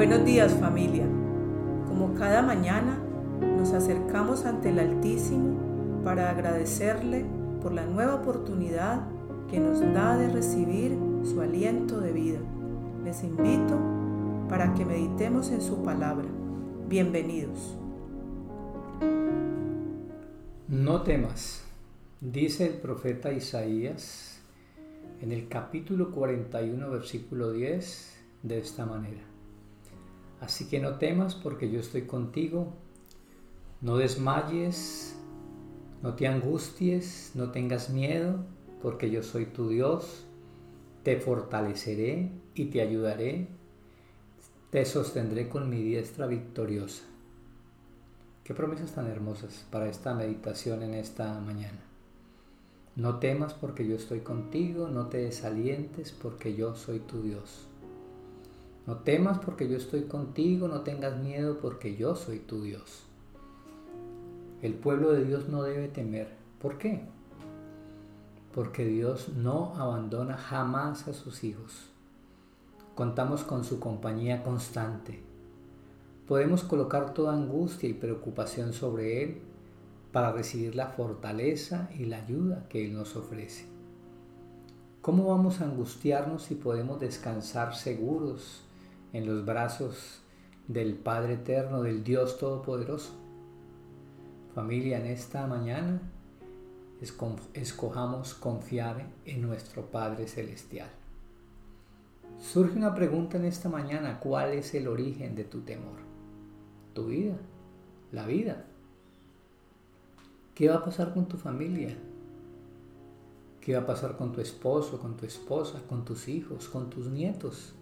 Buenos días familia. Como cada mañana nos acercamos ante el Altísimo para agradecerle por la nueva oportunidad que nos da de recibir su aliento de vida. Les invito para que meditemos en su palabra. Bienvenidos. No temas, dice el profeta Isaías en el capítulo 41, versículo 10, de esta manera. Así que no temas porque yo estoy contigo, no desmayes, no te angusties, no tengas miedo, porque yo soy tu Dios, te fortaleceré y te ayudaré, te sostendré con mi diestra victoriosa. Qué promesas tan hermosas para esta meditación en esta mañana. No temas porque yo estoy contigo, no te desalientes porque yo soy tu Dios. No temas porque yo estoy contigo, no tengas miedo porque yo soy tu Dios. El pueblo de Dios no debe temer. ¿Por qué? Porque Dios no abandona jamás a sus hijos. Contamos con su compañía constante. Podemos colocar toda angustia y preocupación sobre Él para recibir la fortaleza y la ayuda que Él nos ofrece. ¿Cómo vamos a angustiarnos si podemos descansar seguros en los brazos del Padre Eterno, del Dios Todopoderoso? Familia, en esta mañana escojamos confiar en nuestro Padre Celestial. Surge una pregunta en esta mañana, ¿cuál es el origen de tu temor? Tu vida, la vida. ¿Qué va a pasar con tu familia? ¿Qué va a pasar con tu esposo, con tu esposa, con tus hijos, con tus nietos?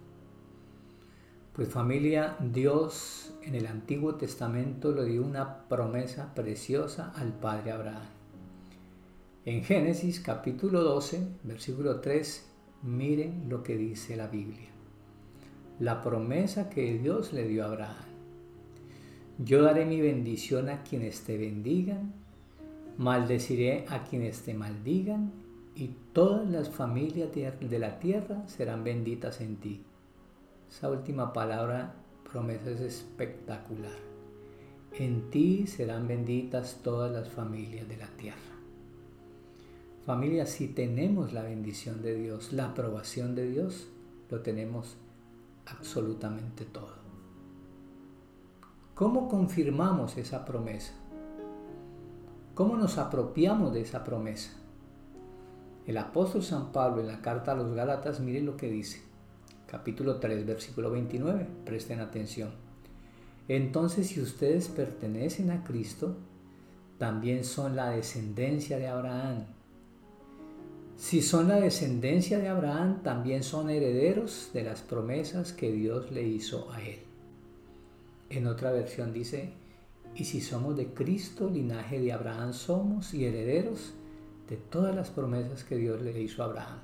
Pues familia, Dios en el Antiguo Testamento le dio una promesa preciosa al padre Abraham. En Génesis capítulo 12, versículo 3, miren lo que dice la Biblia. La promesa que Dios le dio a Abraham. Yo daré mi bendición a quienes te bendigan, maldeciré a quienes te maldigan, y todas las familias de la tierra serán benditas en ti. Esa última palabra, promesa, es espectacular. En ti serán benditas todas las familias de la tierra. Familia, si tenemos la bendición de Dios, la aprobación de Dios, lo tenemos absolutamente todo. ¿Cómo confirmamos esa promesa? ¿Cómo nos apropiamos de esa promesa? El apóstol San Pablo en la carta a los Gálatas, miren lo que dice capítulo 3, versículo 29. Presten atención. Entonces, si ustedes pertenecen a Cristo, también son la descendencia de Abraham. Si son la descendencia de Abraham, también son herederos de las promesas que Dios le hizo a él. En otra versión dice, y si somos de Cristo, linaje de Abraham somos y herederos de todas las promesas que Dios le hizo a Abraham.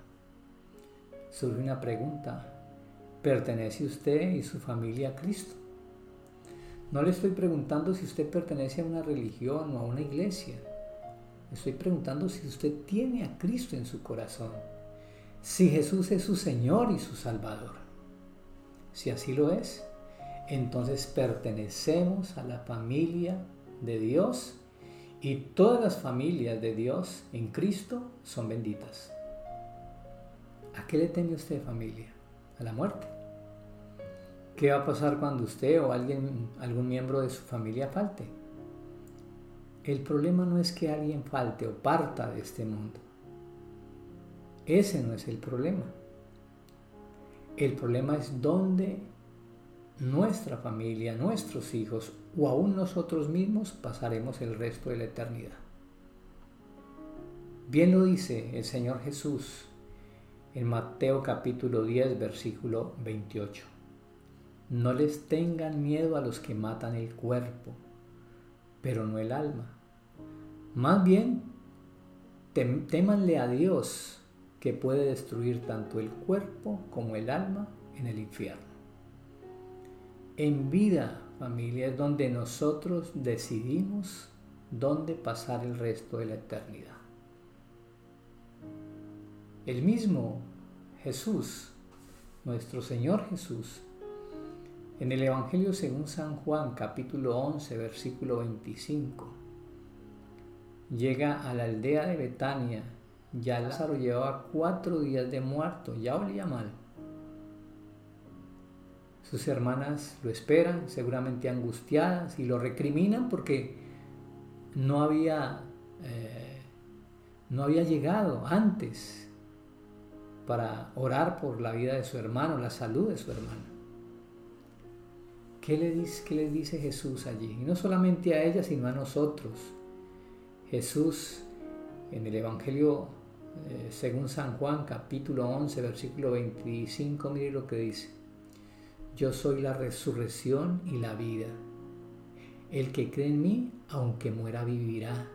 Surge una pregunta, ¿Pertenece usted y su familia a Cristo? No le estoy preguntando si usted pertenece a una religión o a una iglesia. Le estoy preguntando si usted tiene a Cristo en su corazón. Si Jesús es su Señor y su Salvador. Si así lo es, entonces pertenecemos a la familia de Dios y todas las familias de Dios en Cristo son benditas. ¿A qué le teme usted familia? A la muerte. ¿Qué va a pasar cuando usted o alguien, algún miembro de su familia falte? El problema no es que alguien falte o parta de este mundo. Ese no es el problema. El problema es dónde nuestra familia, nuestros hijos o aún nosotros mismos pasaremos el resto de la eternidad. Bien lo dice el Señor Jesús en Mateo capítulo 10, versículo 28. No les tengan miedo a los que matan el cuerpo, pero no el alma. Más bien, temanle a Dios que puede destruir tanto el cuerpo como el alma en el infierno. En vida, familia, es donde nosotros decidimos dónde pasar el resto de la eternidad. El mismo Jesús, nuestro Señor Jesús, En el Evangelio según San Juan, capítulo 11, versículo 25, llega a la aldea de Betania. Ya Lázaro llevaba cuatro días de muerto, ya olía mal. Sus hermanas lo esperan, seguramente angustiadas, y lo recriminan porque no había, eh, no había llegado antes para orar por la vida de su hermano, la salud de su hermano. ¿Qué le, dice, ¿Qué le dice Jesús allí? Y no solamente a ella, sino a nosotros. Jesús en el Evangelio eh, según San Juan capítulo 11 versículo 25, mire lo que dice. Yo soy la resurrección y la vida. El que cree en mí, aunque muera, vivirá.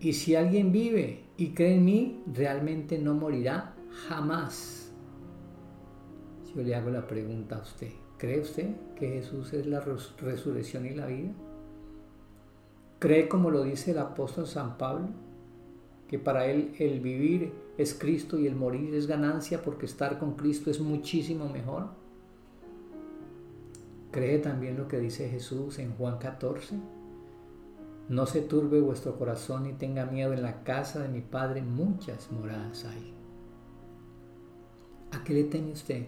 Y si alguien vive y cree en mí, realmente no morirá jamás. Yo le hago la pregunta a usted. ¿Cree usted que Jesús es la resurrección y la vida? ¿Cree como lo dice el apóstol San Pablo? Que para él el vivir es Cristo y el morir es ganancia porque estar con Cristo es muchísimo mejor. ¿Cree también lo que dice Jesús en Juan 14? No se turbe vuestro corazón ni tenga miedo, en la casa de mi Padre muchas moradas hay. ¿A qué le teme usted?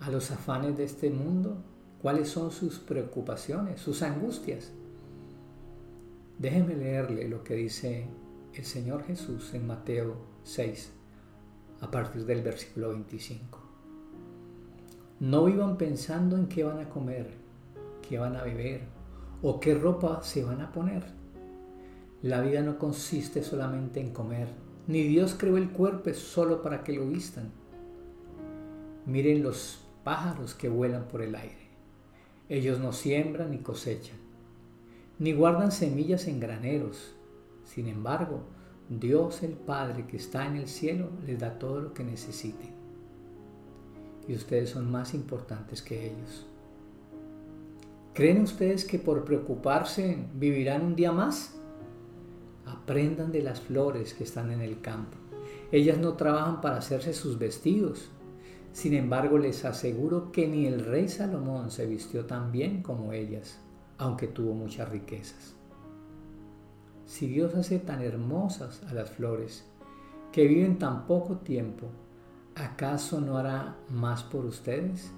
A los afanes de este mundo? ¿Cuáles son sus preocupaciones, sus angustias? Déjeme leerle lo que dice el Señor Jesús en Mateo 6, a partir del versículo 25. No vivan pensando en qué van a comer, qué van a beber o qué ropa se van a poner. La vida no consiste solamente en comer, ni Dios creó el cuerpo solo para que lo vistan. Miren los pájaros que vuelan por el aire. Ellos no siembran ni cosechan, ni guardan semillas en graneros. Sin embargo, Dios el Padre que está en el cielo les da todo lo que necesiten. Y ustedes son más importantes que ellos. ¿Creen ustedes que por preocuparse vivirán un día más? Aprendan de las flores que están en el campo. Ellas no trabajan para hacerse sus vestidos, sin embargo, les aseguro que ni el rey Salomón se vistió tan bien como ellas, aunque tuvo muchas riquezas. Si Dios hace tan hermosas a las flores, que viven tan poco tiempo, ¿acaso no hará más por ustedes?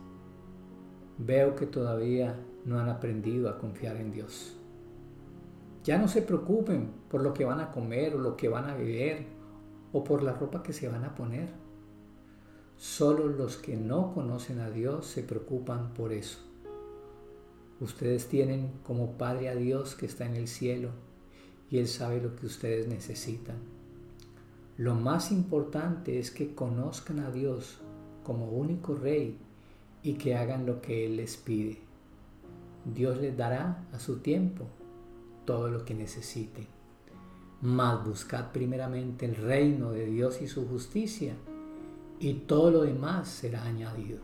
Veo que todavía no han aprendido a confiar en Dios. Ya no se preocupen por lo que van a comer o lo que van a beber o por la ropa que se van a poner Solo los que no conocen a Dios se preocupan por eso. Ustedes tienen como Padre a Dios que está en el cielo y Él sabe lo que ustedes necesitan. Lo más importante es que conozcan a Dios como único Rey y que hagan lo que Él les pide. Dios les dará a su tiempo todo lo que necesiten. Mas buscad primeramente el reino de Dios y su justicia y todo lo demás será añadido.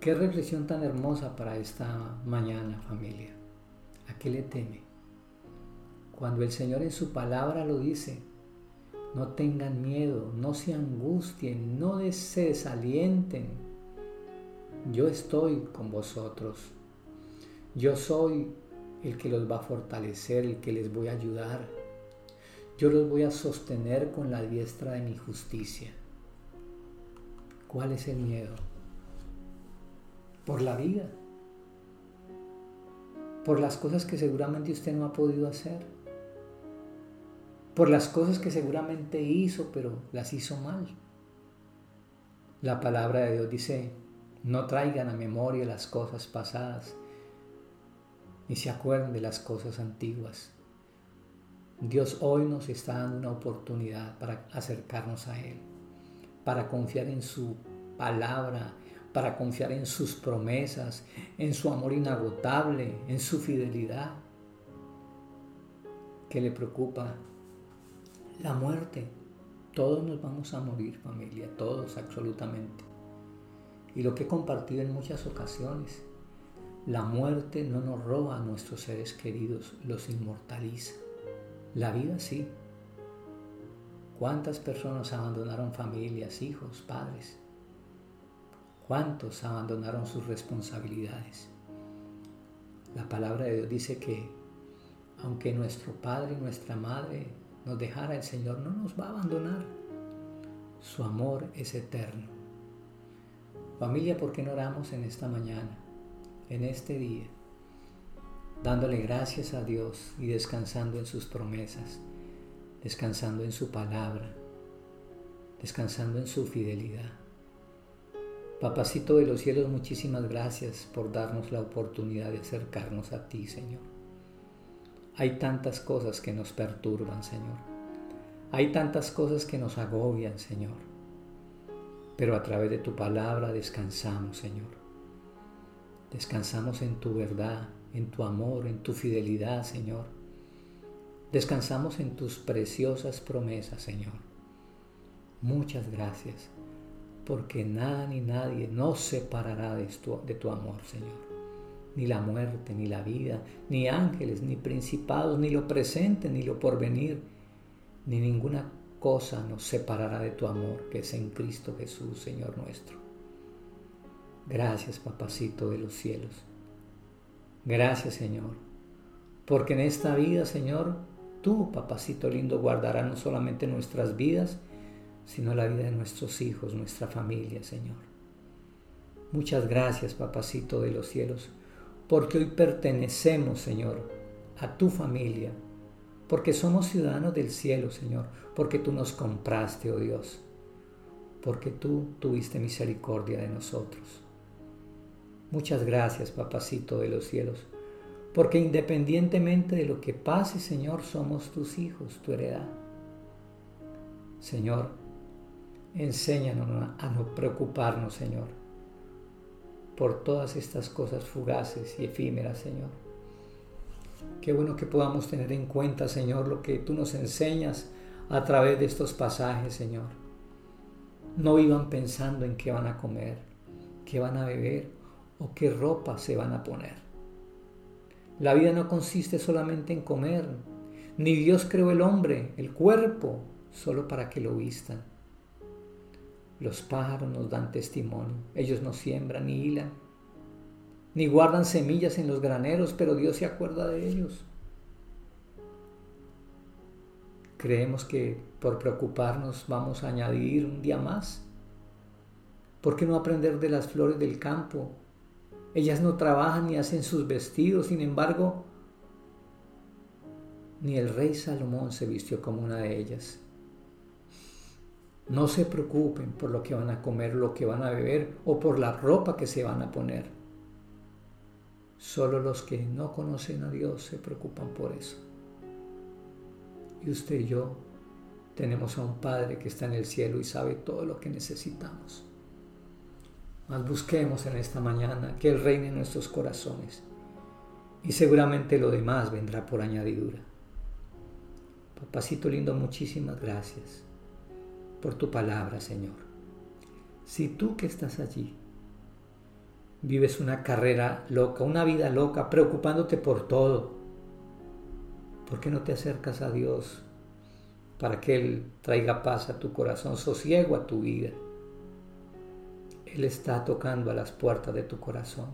Qué reflexión tan hermosa para esta mañana familia. ¿A qué le teme? Cuando el Señor en su palabra lo dice, no tengan miedo, no se angustien, no se desalienten. Yo estoy con vosotros. Yo soy el que los va a fortalecer, el que les voy a ayudar. Yo los voy a sostener con la diestra de mi justicia. ¿Cuál es el miedo? Por la vida. Por las cosas que seguramente usted no ha podido hacer. Por las cosas que seguramente hizo, pero las hizo mal. La palabra de Dios dice, no traigan a memoria las cosas pasadas, ni se acuerden de las cosas antiguas. Dios hoy nos está dando una oportunidad para acercarnos a Él para confiar en su palabra, para confiar en sus promesas, en su amor inagotable, en su fidelidad. ¿Qué le preocupa? La muerte. Todos nos vamos a morir, familia, todos absolutamente. Y lo que he compartido en muchas ocasiones, la muerte no nos roba a nuestros seres queridos, los inmortaliza. La vida sí, ¿Cuántas personas abandonaron familias, hijos, padres? ¿Cuántos abandonaron sus responsabilidades? La palabra de Dios dice que aunque nuestro padre y nuestra madre nos dejara, el Señor no nos va a abandonar. Su amor es eterno. Familia, ¿por qué no oramos en esta mañana, en este día? Dándole gracias a Dios y descansando en sus promesas, descansando en su palabra, descansando en su fidelidad. Papacito de los cielos, muchísimas gracias por darnos la oportunidad de acercarnos a ti, Señor. Hay tantas cosas que nos perturban, Señor. Hay tantas cosas que nos agobian, Señor. Pero a través de tu palabra descansamos, Señor. Descansamos en tu verdad, en tu amor, en tu fidelidad, Señor. Descansamos en tus preciosas promesas, Señor. Muchas gracias porque nada ni nadie nos separará de tu, de tu amor, Señor. Ni la muerte, ni la vida, ni ángeles, ni principados, ni lo presente, ni lo porvenir, ni ninguna cosa nos separará de tu amor que es en Cristo Jesús, Señor nuestro. Gracias, papacito de los cielos. Gracias, Señor, porque en esta vida, Señor, tú, papacito lindo, guardarás no solamente nuestras vidas, sino la vida de nuestros hijos, nuestra familia, Señor. Muchas gracias, papacito de los cielos, porque hoy pertenecemos, Señor, a tu familia, porque somos ciudadanos del cielo, Señor, porque tú nos compraste, oh Dios, porque tú tuviste misericordia de nosotros. Muchas gracias, papacito de los cielos, porque independientemente de lo que pase, Señor, somos tus hijos, tu heredad. Señor, Enséñanos a no preocuparnos, Señor, por todas estas cosas fugaces y efímeras, Señor. Qué bueno que podamos tener en cuenta, Señor, lo que tú nos enseñas a través de estos pasajes, Señor. No vivan pensando en qué van a comer, qué van a beber o qué ropa se van a poner. La vida no consiste solamente en comer, ni Dios creó el hombre, el cuerpo, solo para que lo vistan. Los pájaros nos dan testimonio. Ellos no siembran ni hilan, ni guardan semillas en los graneros, pero Dios se acuerda de ellos. Creemos que por preocuparnos vamos a añadir un día más. ¿Por qué no aprender de las flores del campo? Ellas no trabajan ni hacen sus vestidos, sin embargo, ni el rey Salomón se vistió como una de ellas. No se preocupen por lo que van a comer, lo que van a beber o por la ropa que se van a poner. Solo los que no conocen a Dios se preocupan por eso. Y usted y yo tenemos a un Padre que está en el cielo y sabe todo lo que necesitamos. Mas busquemos en esta mañana que Él reine en nuestros corazones y seguramente lo demás vendrá por añadidura. Papacito lindo, muchísimas gracias por tu palabra, Señor. Si tú que estás allí vives una carrera loca, una vida loca, preocupándote por todo, ¿por qué no te acercas a Dios para que Él traiga paz a tu corazón, sosiego a tu vida? Él está tocando a las puertas de tu corazón.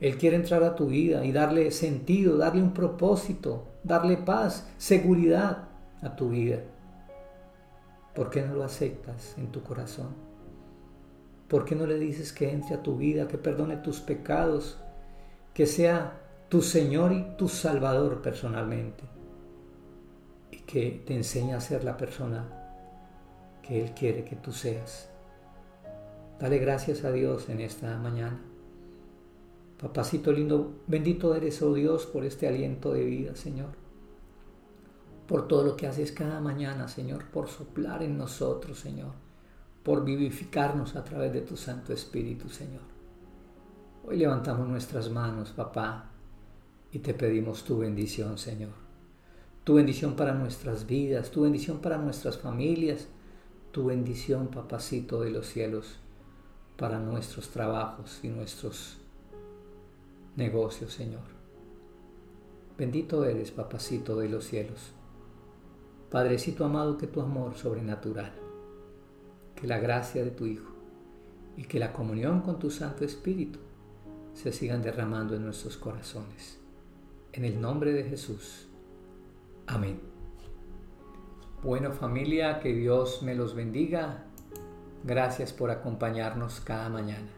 Él quiere entrar a tu vida y darle sentido, darle un propósito, darle paz, seguridad a tu vida. ¿Por qué no lo aceptas en tu corazón? ¿Por qué no le dices que entre a tu vida, que perdone tus pecados, que sea tu Señor y tu Salvador personalmente? Y que te enseñe a ser la persona que Él quiere que tú seas. Dale gracias a Dios en esta mañana. Papacito lindo, bendito eres, oh Dios, por este aliento de vida, Señor por todo lo que haces cada mañana, Señor, por soplar en nosotros, Señor, por vivificarnos a través de tu Santo Espíritu, Señor. Hoy levantamos nuestras manos, papá, y te pedimos tu bendición, Señor. Tu bendición para nuestras vidas, tu bendición para nuestras familias, tu bendición, papacito de los cielos, para nuestros trabajos y nuestros negocios, Señor. Bendito eres, papacito de los cielos. Padrecito amado, que tu amor sobrenatural, que la gracia de tu Hijo y que la comunión con tu Santo Espíritu se sigan derramando en nuestros corazones. En el nombre de Jesús. Amén. Bueno familia, que Dios me los bendiga. Gracias por acompañarnos cada mañana.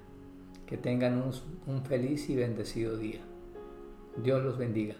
Que tengan un, feliz y bendecido día. Dios los bendiga.